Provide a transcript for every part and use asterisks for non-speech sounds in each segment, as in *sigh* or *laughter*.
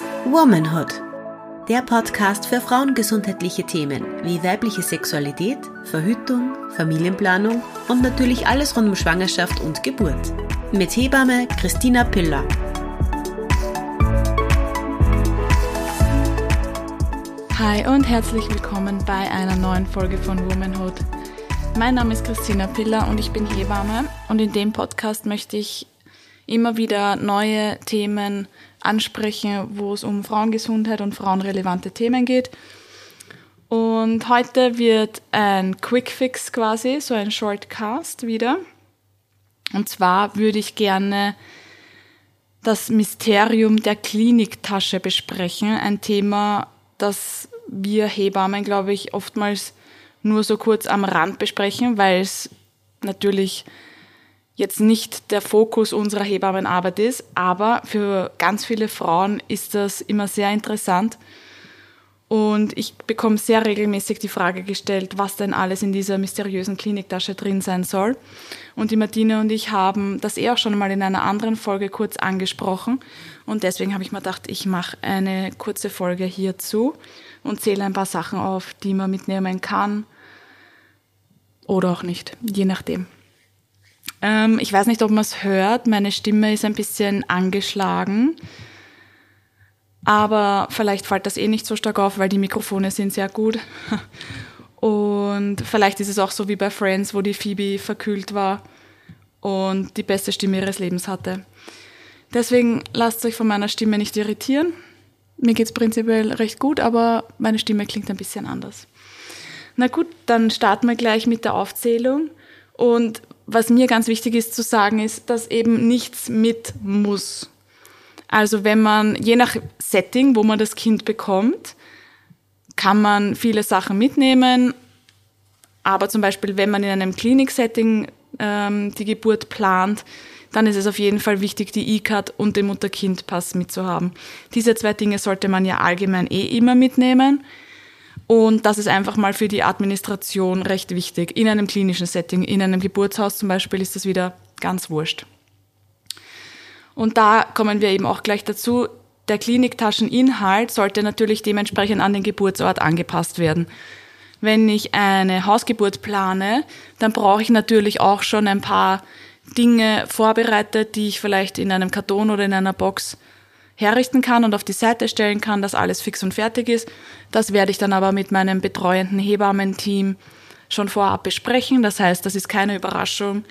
Womanhood. Der Podcast für frauengesundheitliche Themen wie weibliche Sexualität, Verhütung, Familienplanung und natürlich alles rund um Schwangerschaft und Geburt. Mit Hebamme Christina Piller. Hi und herzlich willkommen bei einer neuen Folge von Womanhood. Mein Name ist Christina Piller und ich bin Hebamme und in dem Podcast möchte ich immer wieder neue Themen ansprechen, wo es um Frauengesundheit und frauenrelevante Themen geht. Und heute wird ein Quickfix quasi, so ein Shortcast wieder. Und zwar würde ich gerne das Mysterium der Kliniktasche besprechen. Ein Thema, das wir Hebammen, glaube ich, oftmals nur so kurz am Rand besprechen, weil es natürlich jetzt nicht der Fokus unserer Hebammenarbeit ist, aber für ganz viele Frauen ist das immer sehr interessant. Und ich bekomme sehr regelmäßig die Frage gestellt, was denn alles in dieser mysteriösen Kliniktasche drin sein soll. Und die Martine und ich haben das eh auch schon mal in einer anderen Folge kurz angesprochen. Und deswegen habe ich mir gedacht, ich mache eine kurze Folge hierzu und zähle ein paar Sachen auf, die man mitnehmen kann oder auch nicht, je nachdem. Ähm, ich weiß nicht, ob man es hört. Meine Stimme ist ein bisschen angeschlagen. Aber vielleicht fällt das eh nicht so stark auf, weil die Mikrofone sind sehr gut. *laughs* Und vielleicht ist es auch so wie bei Friends, wo die Phoebe verkühlt war und die beste Stimme ihres Lebens hatte. Deswegen lasst euch von meiner Stimme nicht irritieren. Mir geht es prinzipiell recht gut, aber meine Stimme klingt ein bisschen anders. Na gut, dann starten wir gleich mit der Aufzählung. Und was mir ganz wichtig ist zu sagen, ist, dass eben nichts mit muss. Also wenn man, je nach Setting, wo man das Kind bekommt, kann man viele Sachen mitnehmen. Aber zum Beispiel, wenn man in einem Kliniksetting ähm, die Geburt plant, dann ist es auf jeden Fall wichtig, die E-Card und den Mutter-Kind-Pass mitzuhaben. Diese zwei Dinge sollte man ja allgemein eh immer mitnehmen. Und das ist einfach mal für die Administration recht wichtig. In einem klinischen Setting, in einem Geburtshaus zum Beispiel, ist das wieder ganz wurscht. Und da kommen wir eben auch gleich dazu. Der Kliniktascheninhalt sollte natürlich dementsprechend an den Geburtsort angepasst werden. Wenn ich eine Hausgeburt plane, dann brauche ich natürlich auch schon ein paar Dinge vorbereitet, die ich vielleicht in einem Karton oder in einer Box herrichten kann und auf die Seite stellen kann, dass alles fix und fertig ist. Das werde ich dann aber mit meinem betreuenden Hebammenteam schon vorab besprechen. Das heißt, das ist keine Überraschung,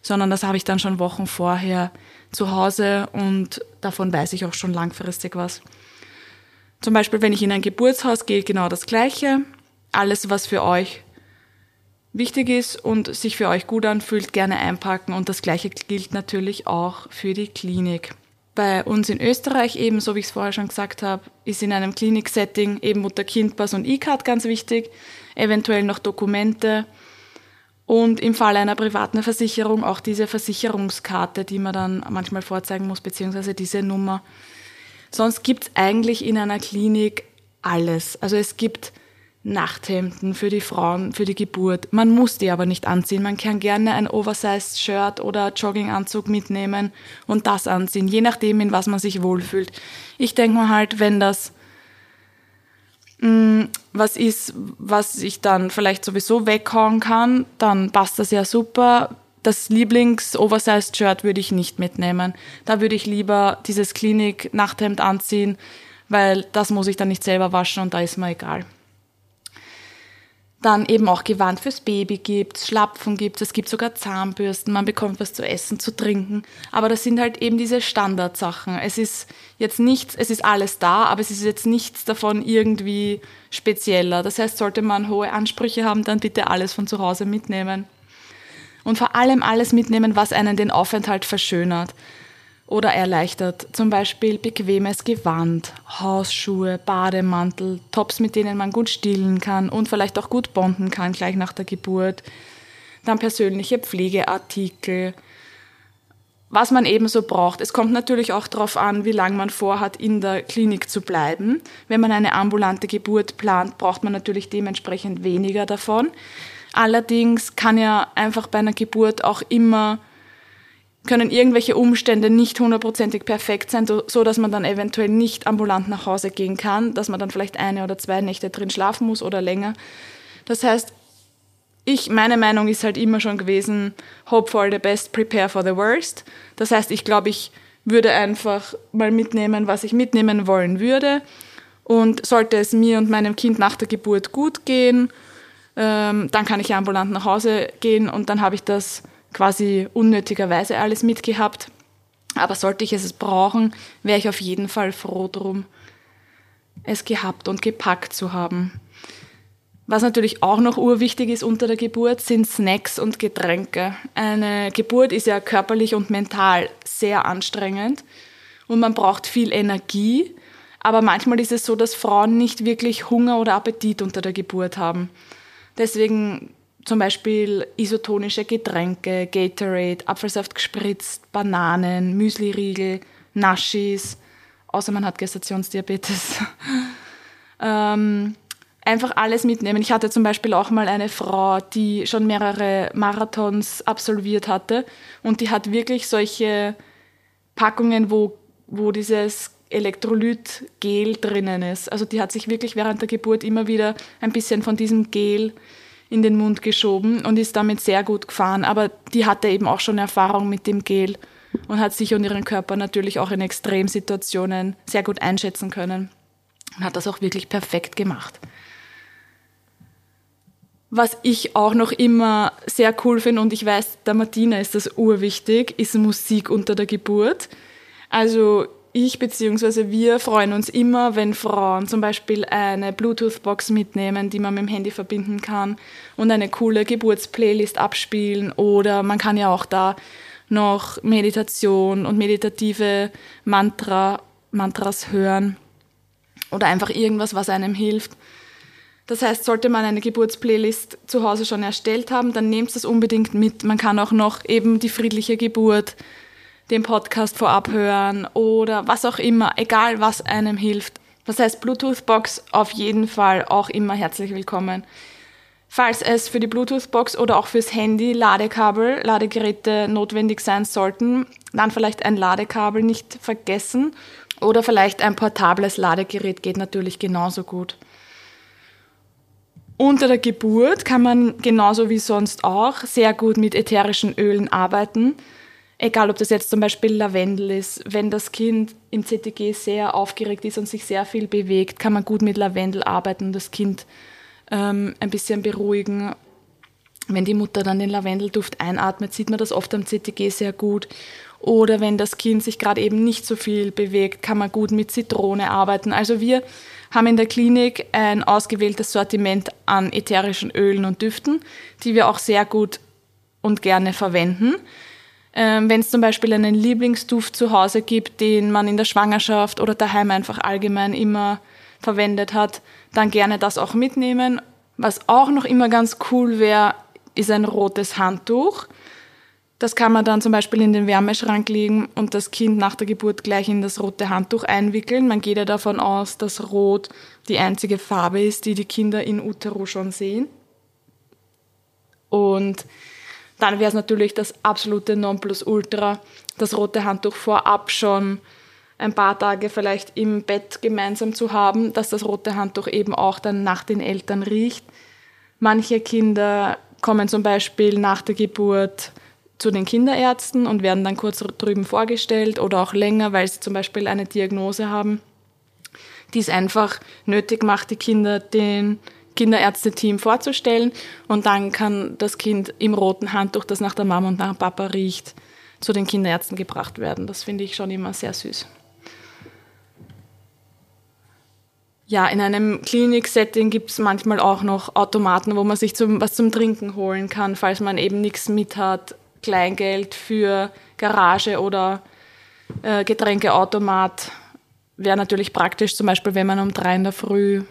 sondern das habe ich dann schon Wochen vorher zu Hause und davon weiß ich auch schon langfristig was. Zum Beispiel, wenn ich in ein Geburtshaus gehe, genau das Gleiche. Alles, was für euch wichtig ist und sich für euch gut anfühlt, gerne einpacken. Und das Gleiche gilt natürlich auch für die Klinik. Bei uns in Österreich eben, so wie ich es vorher schon gesagt habe, ist in einem Kliniksetting eben Mutter-Kind-Pass und E-Card ganz wichtig, eventuell noch Dokumente und im Fall einer privaten Versicherung auch diese Versicherungskarte, die man dann manchmal vorzeigen muss, beziehungsweise diese Nummer. Sonst gibt es eigentlich in einer Klinik alles. Also es gibt Nachthemden für die Frauen, für die Geburt. Man muss die aber nicht anziehen. Man kann gerne ein Oversized Shirt oder Jogginganzug mitnehmen und das anziehen, je nachdem, in was man sich wohlfühlt. Ich denke mal halt, wenn das mh, mm, was ist, was ich dann vielleicht sowieso weghauen kann, dann passt das ja super. Das Lieblings-Oversized Shirt würde ich nicht mitnehmen. Da würde ich lieber dieses Klinik-Nachthemd anziehen, weil das muss ich dann nicht selber waschen und da ist mir egal dann eben auch Gewand fürs Baby gibt, Schlapfen gibt, es gibt sogar Zahnbürsten, man bekommt was zu essen, zu trinken. Aber das sind halt eben diese Standardsachen. Es ist jetzt nichts, es ist alles da, aber es ist jetzt nichts davon irgendwie spezieller. Das heißt, sollte man hohe Ansprüche haben, dann bitte alles von zu Hause mitnehmen. Und vor allem alles mitnehmen, was einen den Aufenthalt verschönert oder erleichtert. Zum Beispiel bequemes Gewand, Hausschuhe, Bademantel, Tops, mit denen man gut stillen kann und vielleicht auch gut bonden kann gleich nach der Geburt. Dann persönliche Pflegeartikel, was man ebenso braucht. Es kommt natürlich auch darauf an, wie lange man vorhat, in der Klinik zu bleiben. Wenn man eine ambulante Geburt plant, braucht man natürlich dementsprechend weniger davon. Allerdings kann ja einfach bei einer Geburt auch immer können irgendwelche Umstände nicht hundertprozentig perfekt sein, so dass man dann eventuell nicht ambulant nach Hause gehen kann, dass man dann vielleicht eine oder zwei Nächte drin schlafen muss oder länger. Das heißt, ich, meine Meinung ist halt immer schon gewesen, hope for the best, prepare for the worst. Das heißt, ich glaube, ich würde einfach mal mitnehmen, was ich mitnehmen wollen würde. Und sollte es mir und meinem Kind nach der Geburt gut gehen, ähm, dann kann ich ambulant nach Hause gehen und dann habe ich das quasi unnötigerweise alles mitgehabt. Aber sollte ich es brauchen, wäre ich auf jeden Fall froh drum, es gehabt und gepackt zu haben. Was natürlich auch noch urwichtig ist unter der Geburt, sind Snacks und Getränke. Eine Geburt ist ja körperlich und mental sehr anstrengend und man braucht viel Energie. Aber manchmal ist es so, dass Frauen nicht wirklich Hunger oder Appetit unter der Geburt haben. Deswegen zum Beispiel isotonische Getränke, Gatorade, Apfelsaft gespritzt, Bananen, Müsliriegel, Naschis, außer man hat Gestationsdiabetes. *laughs* ähm, einfach alles mitnehmen. Ich hatte zum Beispiel auch mal eine Frau, die schon mehrere Marathons absolviert hatte und die hat wirklich solche Packungen, wo, wo dieses Elektrolytgel drinnen ist. Also die hat sich wirklich während der Geburt immer wieder ein bisschen von diesem Gel in den Mund geschoben und ist damit sehr gut gefahren. Aber die hatte eben auch schon Erfahrung mit dem Gel und hat sich und ihren Körper natürlich auch in Extremsituationen sehr gut einschätzen können und hat das auch wirklich perfekt gemacht. Was ich auch noch immer sehr cool finde und ich weiß, der Martina ist das urwichtig, ist Musik unter der Geburt. Also ich bzw. wir freuen uns immer, wenn Frauen zum Beispiel eine Bluetooth-Box mitnehmen, die man mit dem Handy verbinden kann und eine coole Geburtsplaylist abspielen oder man kann ja auch da noch Meditation und meditative Mantra, Mantras hören oder einfach irgendwas, was einem hilft. Das heißt, sollte man eine Geburtsplaylist zu Hause schon erstellt haben, dann nehmt das unbedingt mit. Man kann auch noch eben die friedliche Geburt, den Podcast vorab hören oder was auch immer, egal was einem hilft. Das heißt, Bluetooth-Box auf jeden Fall auch immer herzlich willkommen. Falls es für die Bluetooth-Box oder auch fürs Handy Ladekabel, Ladegeräte notwendig sein sollten, dann vielleicht ein Ladekabel nicht vergessen oder vielleicht ein portables Ladegerät geht natürlich genauso gut. Unter der Geburt kann man genauso wie sonst auch sehr gut mit ätherischen Ölen arbeiten. Egal, ob das jetzt zum Beispiel Lavendel ist. Wenn das Kind im CTG sehr aufgeregt ist und sich sehr viel bewegt, kann man gut mit Lavendel arbeiten und das Kind ähm, ein bisschen beruhigen. Wenn die Mutter dann den Lavendelduft einatmet, sieht man das oft am CTG sehr gut. Oder wenn das Kind sich gerade eben nicht so viel bewegt, kann man gut mit Zitrone arbeiten. Also wir haben in der Klinik ein ausgewähltes Sortiment an ätherischen Ölen und Düften, die wir auch sehr gut und gerne verwenden. Ähm, Wenn es zum Beispiel einen Lieblingsduft zu Hause gibt, den man in der Schwangerschaft oder daheim einfach allgemein immer verwendet hat, dann gerne das auch mitnehmen. Was auch noch immer ganz cool wäre, ist ein rotes Handtuch. Das kann man dann zum Beispiel in den Wärmeschrank legen und das Kind nach der Geburt gleich in das rote Handtuch einwickeln. Man geht ja davon aus, dass Rot die einzige Farbe ist, die die Kinder in Utero schon sehen. Und dann wäre es natürlich das absolute Nonplusultra, das rote Handtuch vorab schon ein paar Tage vielleicht im Bett gemeinsam zu haben, dass das rote Handtuch eben auch dann nach den Eltern riecht. Manche Kinder kommen zum Beispiel nach der Geburt zu den Kinderärzten und werden dann kurz drüben vorgestellt oder auch länger, weil sie zum Beispiel eine Diagnose haben, die es einfach nötig macht, die Kinder den Kinderärzteteam vorzustellen und dann kann das Kind im roten Handtuch, das nach der Mama und nach dem Papa riecht, zu den Kinderärzten gebracht werden. Das finde ich schon immer sehr süß. Ja, in einem Klinik-Setting gibt es manchmal auch noch Automaten, wo man sich zum, was zum Trinken holen kann, falls man eben nichts mit hat Kleingeld für Garage oder äh, Getränkeautomat wäre natürlich praktisch, zum Beispiel wenn man um drei in der Früh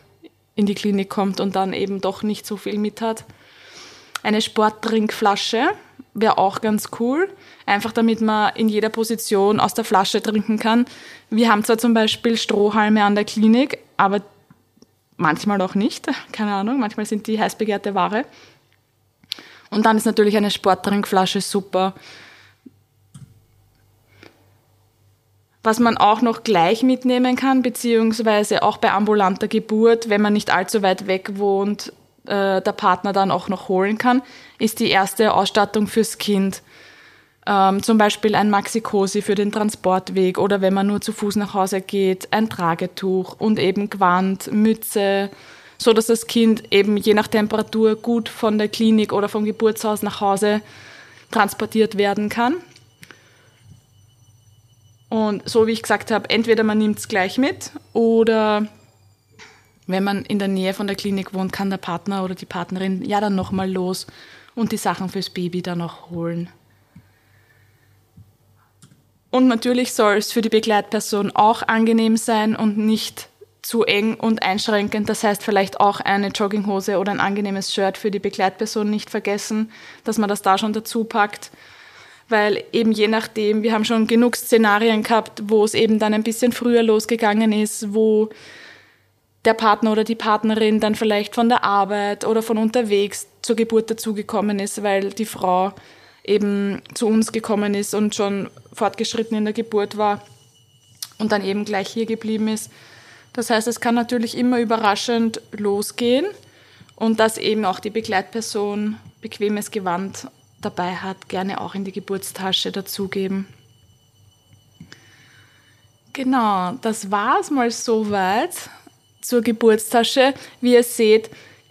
in die Klinik kommt und dann eben doch nicht so viel mit hat. Eine Sporttrinkflasche wäre auch ganz cool, einfach damit man in jeder Position aus der Flasche trinken kann. Wir haben zwar zum Beispiel Strohhalme an der Klinik, aber manchmal auch nicht, *laughs* keine Ahnung, manchmal sind die heiß begehrte Ware. Und dann ist natürlich eine Sporttrinkflasche super. Was man auch noch gleich mitnehmen kann, beziehungsweise auch bei ambulanter Geburt, wenn man nicht allzu weit weg wohnt, äh, der Partner dann auch noch holen kann, ist die erste Ausstattung fürs Kind. Ähm, zum Beispiel ein Maxi-Cosi für den Transportweg oder wenn man nur zu Fuß nach Hause geht, ein Tragetuch und eben Gewand, Mütze, so dass das Kind eben je nach Temperatur gut von der Klinik oder vom Geburtshaus nach Hause transportiert werden kann. Und so wie ich gesagt habe, entweder man nimmt es gleich mit oder wenn man in der Nähe von der Klinik wohnt, kann der Partner oder die Partnerin ja dann nochmal los und die Sachen fürs Baby dann auch holen. Und natürlich soll es für die Begleitperson auch angenehm sein und nicht zu eng und einschränkend. Das heißt vielleicht auch eine Jogginghose oder ein angenehmes Shirt für die Begleitperson nicht vergessen, dass man das da schon dazu packt weil eben je nachdem, wir haben schon genug Szenarien gehabt, wo es eben dann ein bisschen früher losgegangen ist, wo der Partner oder die Partnerin dann vielleicht von der Arbeit oder von unterwegs zur Geburt dazugekommen ist, weil die Frau eben zu uns gekommen ist und schon fortgeschritten in der Geburt war und dann eben gleich hier geblieben ist. Das heißt, es kann natürlich immer überraschend losgehen und dass eben auch die Begleitperson bequemes Gewand dabei hat, gerne auch in die Geburtstasche dazugeben. Genau, das war es mal soweit zur Geburtstasche. Wie ihr seht,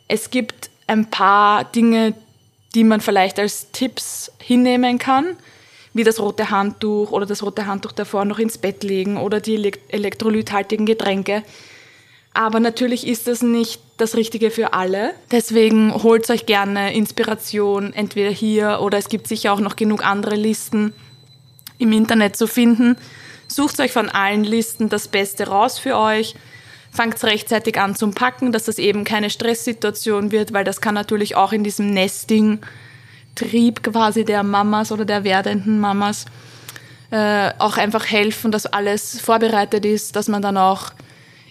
es gibt ein paar Dinge, die man vielleicht als Tipps hinnehmen kann, wie das rote Handtuch oder das rote Handtuch davor noch ins Bett legen oder die elektrolythaltigen Getränke. Aber natürlich ist das nicht das Richtige für alle. Deswegen holt euch gerne Inspiration entweder hier oder es gibt sicher auch noch genug andere Listen im Internet zu finden. Sucht euch von allen Listen das Beste raus für euch. Fangt rechtzeitig an zum Packen, dass das eben keine Stresssituation wird, weil das kann natürlich auch in diesem Nesting-Trieb quasi der Mamas oder der werdenden Mamas äh, auch einfach helfen, dass alles vorbereitet ist, dass man dann auch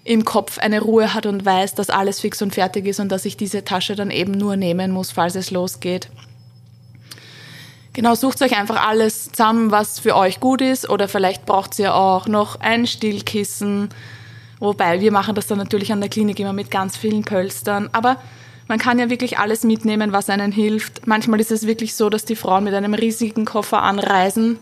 im Kopf eine Ruhe hat und weiß, dass alles fix und fertig ist und dass ich diese Tasche dann eben nur nehmen muss, falls es losgeht. Genau, sucht euch einfach alles zusammen, was für euch gut ist oder vielleicht braucht ihr auch noch ein Stillkissen. Wobei, wir machen das dann natürlich an der Klinik immer mit ganz vielen Pölstern. Aber man kann ja wirklich alles mitnehmen, was einen hilft. Manchmal ist es wirklich so, dass die Frauen mit einem riesigen Koffer anreisen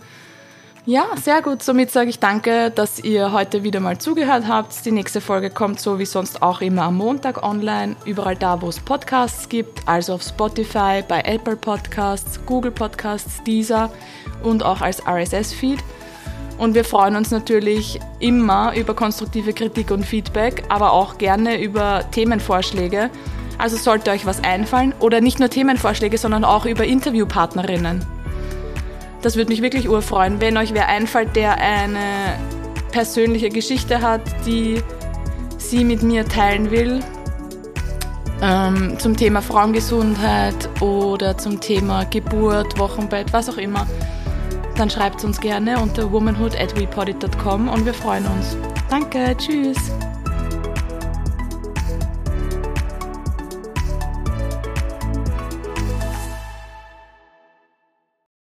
ja, sehr gut. Somit sage ich danke, dass ihr heute wieder mal zugehört habt. Die nächste Folge kommt so wie sonst auch immer am Montag online, überall da, wo es Podcasts gibt, also auf Spotify, bei Apple Podcasts, Google Podcasts, Deezer und auch als RSS-Feed. Und wir freuen uns natürlich immer über konstruktive Kritik und Feedback, aber auch gerne über Themenvorschläge. Also sollte euch was einfallen oder nicht nur Themenvorschläge, sondern auch über Interviewpartnerinnen. Das würde mich wirklich urfreuen, wenn euch wer einfällt, der eine persönliche Geschichte hat, die sie mit mir teilen will. Ähm, zum Thema Frauengesundheit oder zum Thema Geburt, Wochenbett, was auch immer. Dann schreibt uns gerne unter womanhood at und wir freuen uns. Danke, tschüss.